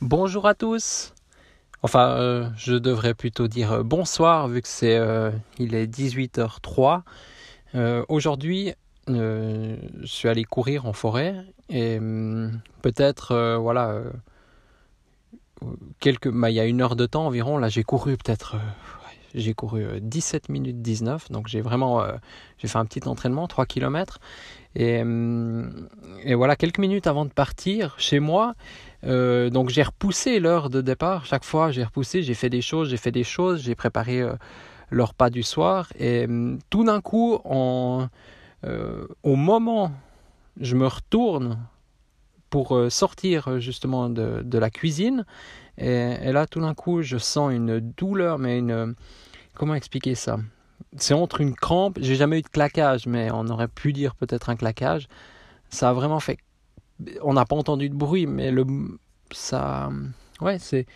Bonjour à tous. Enfin, euh, je devrais plutôt dire euh, bonsoir vu que c'est euh, il est 18h03. Aujourd'hui, je suis allé courir en forêt et hum, peut-être voilà quelques bah, il y a une heure de temps environ là j'ai couru peut-être j'ai couru 17 minutes 19 donc j'ai vraiment j'ai fait un petit entraînement 3 km et, hum, et voilà quelques minutes avant de partir chez moi euh, donc j'ai repoussé l'heure de départ. Chaque fois, j'ai repoussé, j'ai fait des choses, j'ai fait des choses, j'ai préparé euh, leur pas du soir. Et hum, tout d'un coup, euh, au moment, je me retourne pour sortir justement de, la cuisine. Et, là, tout d'un coup, je sens une douleur, mais une... Comment expliquer ça? C'est entre une crampe, j'ai jamais eu de claquage, mais on aurait pu dire peut-être un claquage. Ça a vraiment fait on n'a pas entendu de bruit, mais le, ça, ouais, c'est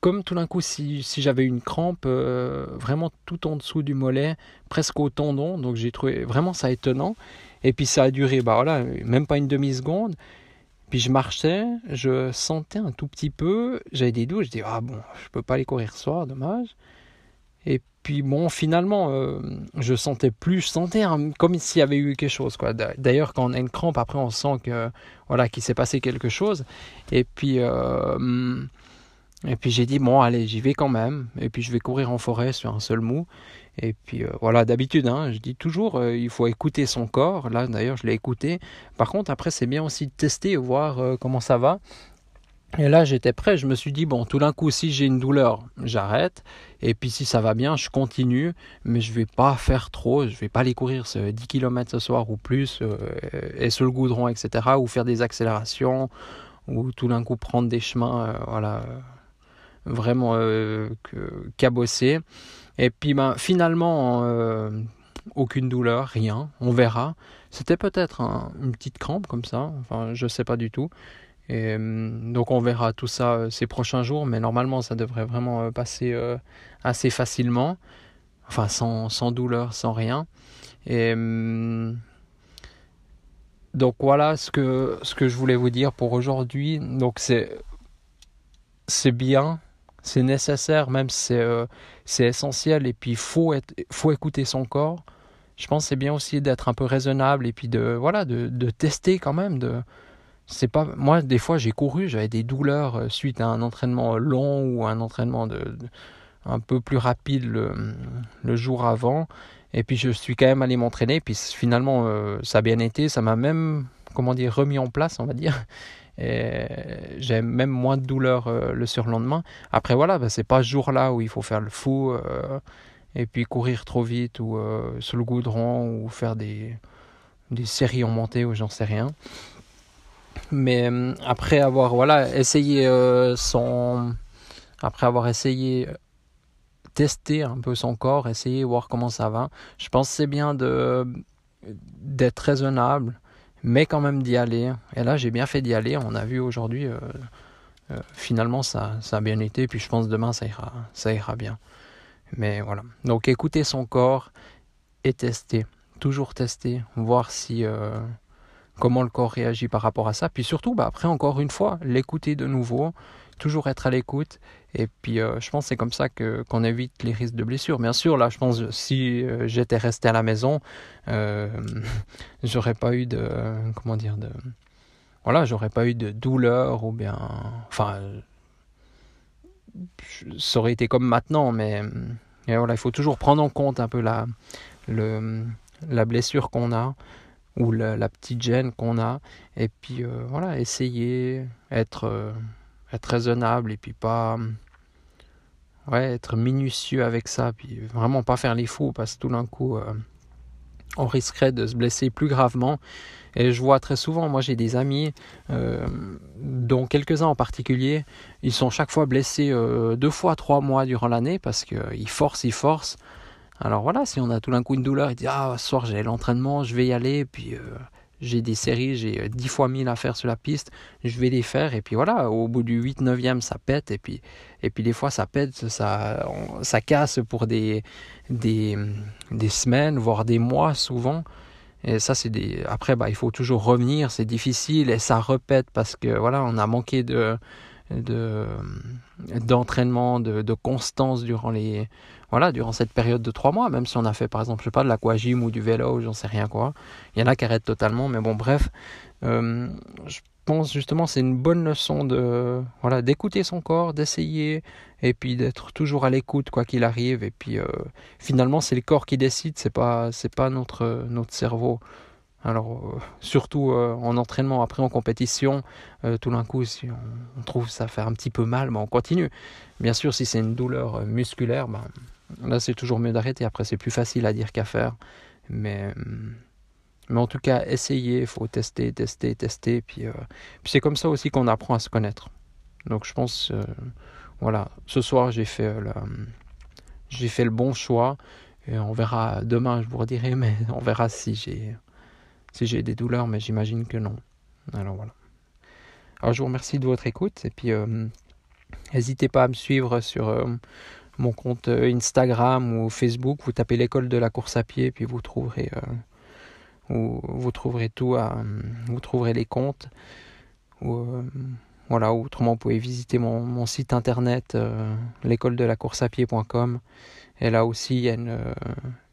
comme tout d'un coup si, si j'avais une crampe euh, vraiment tout en dessous du mollet, presque au tendon. Donc j'ai trouvé vraiment ça étonnant. Et puis ça a duré, bah voilà, même pas une demi seconde. Puis je marchais, je sentais un tout petit peu, j'avais des doutes, je dis ah bon, je peux pas aller courir ce soir, dommage. Et puis bon, finalement, euh, je sentais plus, je sentais comme s'il y avait eu quelque chose. Quoi. D'ailleurs, quand on a une crampe, après on sent que voilà qu'il s'est passé quelque chose. Et puis, euh, et puis j'ai dit bon, allez, j'y vais quand même. Et puis je vais courir en forêt sur un seul mou. Et puis euh, voilà, d'habitude, hein, je dis toujours, il faut écouter son corps. Là, d'ailleurs, je l'ai écouté. Par contre, après, c'est bien aussi de tester, voir comment ça va. Et là, j'étais prêt. Je me suis dit, bon, tout d'un coup, si j'ai une douleur, j'arrête. Et puis, si ça va bien, je continue. Mais je vais pas faire trop. Je vais pas aller courir ce 10 km ce soir ou plus, euh, et sur le goudron, etc. Ou faire des accélérations, ou tout d'un coup prendre des chemins, euh, voilà, vraiment euh, cabossés. Et puis, ben, finalement, aucune douleur, rien. On verra. C'était peut-être une petite crampe comme ça. Enfin, je sais pas du tout. Et, hum, donc on verra tout ça euh, ces prochains jours, mais normalement ça devrait vraiment euh, passer euh, assez facilement, enfin sans, sans, douleur, sans rien. Et hum, donc voilà ce que, ce que je voulais vous dire pour aujourd'hui. Donc c'est c'est bien, c'est nécessaire, même c'est c'est essentiel. Et puis il faut, faut écouter son corps. Je pense c'est bien aussi d'être un peu raisonnable et puis de voilà de, de tester quand même de c'est pas moi des fois j'ai couru j'avais des douleurs euh, suite à un entraînement long ou un entraînement de, un peu plus rapide le, le, jour avant et puis je suis quand même allé m'entraîner puis finalement euh, ça a bien été ça m'a même comment dire remis en place on va dire j'ai même moins de douleurs euh, le surlendemain. Après voilà bah, c'est pas ce jour là où il faut faire le fou et puis courir trop vite ou sur le goudron ou faire des des séries en montée ou j'en sais rien. Mais euh, après avoir voilà essayé euh, son après avoir essayé tester un peu son corps, essayer voir comment ça va, je pense c'est bien de d'être raisonnable, mais quand même d'y aller. Et là, j'ai bien fait d'y aller. On a vu aujourd'hui, euh, finalement, ça, ça a bien été. Puis je pense demain, ça ira, ça ira bien. Mais voilà. Donc, écouter son corps et tester. Toujours tester, voir si comment le corps réagit par rapport à ça. Puis surtout, bah, après, encore une fois, l'écouter de nouveau, toujours être à l'écoute. Et puis, euh, je pense que c'est comme ça que, qu'on évite les risques de blessures. Bien sûr, là, je pense si euh, j'étais resté à la maison, euh, j'aurais pas eu de. Comment dire de, Voilà, j'aurais pas eu de douleur ou bien. Enfin. Ça aurait été comme maintenant, mais. voilà, il faut toujours prendre en compte un peu la, la blessure qu'on a ou la, petite gêne qu'on a. Et puis euh, voilà, essayer, être, euh, être raisonnable et puis pas. Ouais, être minutieux avec ça, puis vraiment pas faire les fous parce que tout d'un coup, euh, on risquerait de se blesser plus gravement. Et je vois très souvent, moi j'ai des amis, dont quelques-uns en particulier, ils sont chaque fois blessés deux fois, trois mois durant l'année parce qu'ils forcent, ils forcent. Alors voilà, si on a tout d'un coup une douleur, il dit Ah, ce soir j'ai l'entraînement, je vais y aller, puis euh, j'ai des séries, j'ai dix fois mille à faire sur la piste, je vais les faire, et puis voilà, au bout du 8 9 ça pète, et puis, et puis des fois ça pète, ça, ça casse pour des, des, des semaines, voire des mois souvent. Et ça, c'est des. Après, bah, il faut toujours revenir, c'est difficile et ça répète parce que voilà, on a manqué de d'entraînement, de, de, constance durant les voilà durant cette période de trois mois. Même si on a fait par exemple, je sais pas, de l'aquagym ou du vélo, j'en sais rien quoi. Il y en a qui arrêtent totalement, mais bon, bref. Euh, je pense justement c'est une bonne leçon de voilà d'écouter son corps, d'essayer et puis d'être toujours à l'écoute quoi qu'il arrive et puis euh, finalement c'est le corps qui décide, c'est pas c'est pas notre notre cerveau. Alors euh, surtout euh, en entraînement, après en compétition, tout d'un coup si on, trouve ça faire un petit peu mal, ben, on continue. Bien sûr si c'est une douleur musculaire, ben, là c'est toujours mieux d'arrêter. Après c'est plus facile à dire qu'à faire, mais hum, mais en tout cas, essayez, il faut tester, tester, tester. Puis, euh, c'est comme ça aussi qu'on apprend à se connaître. Donc je pense, euh, voilà, ce soir j'ai fait, euh, j'ai fait le bon choix. Et on verra demain, je vous redirai, mais on verra si j'ai, si j'ai des douleurs, mais j'imagine que non. Alors voilà. Alors je vous remercie de votre écoute. Et puis n'hésitez pas à me suivre sur mon compte Instagram ou Facebook. Vous tapez l'école de la course à pied, puis vous trouverez où vous trouverez tout, à, vous trouverez les comptes. Euh, voilà, autrement vous pouvez visiter mon, site internet euh, l'école de la course à pied.com et là aussi il y a une, euh,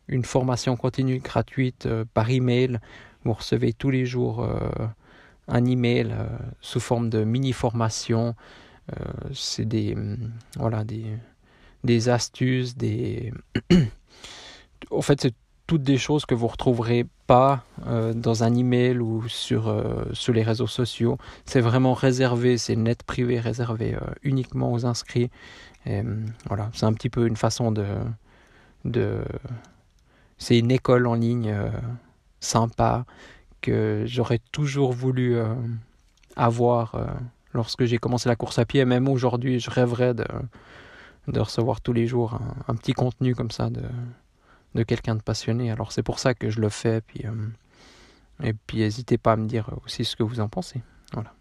une formation continue gratuite par email. Vous recevez tous les jours un email sous forme de mini formation. c'est des voilà des, des astuces, des en fait c'est toutes des choses que vous retrouverez pas euh, dans un email ou sur, euh, sur les réseaux sociaux. C'est vraiment réservé, c'est net privé, réservé euh, uniquement aux inscrits. Et, voilà, c'est un petit peu une façon de c'est une école en ligne sympa que j'aurais toujours voulu avoir lorsque j'ai commencé la course à pied. Même aujourd'hui, je rêverais de, recevoir tous les jours un petit contenu comme ça de quelqu'un de passionné. Alors c'est pour ça que je le fais. Euh, et puis n'hésitez pas à me dire aussi ce que vous en pensez. Voilà.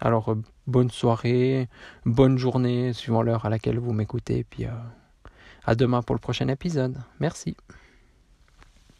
Alors euh, bonne soirée, bonne journée, suivant l'heure à laquelle vous m'écoutez. Puis euh, à demain pour le prochain épisode. Merci.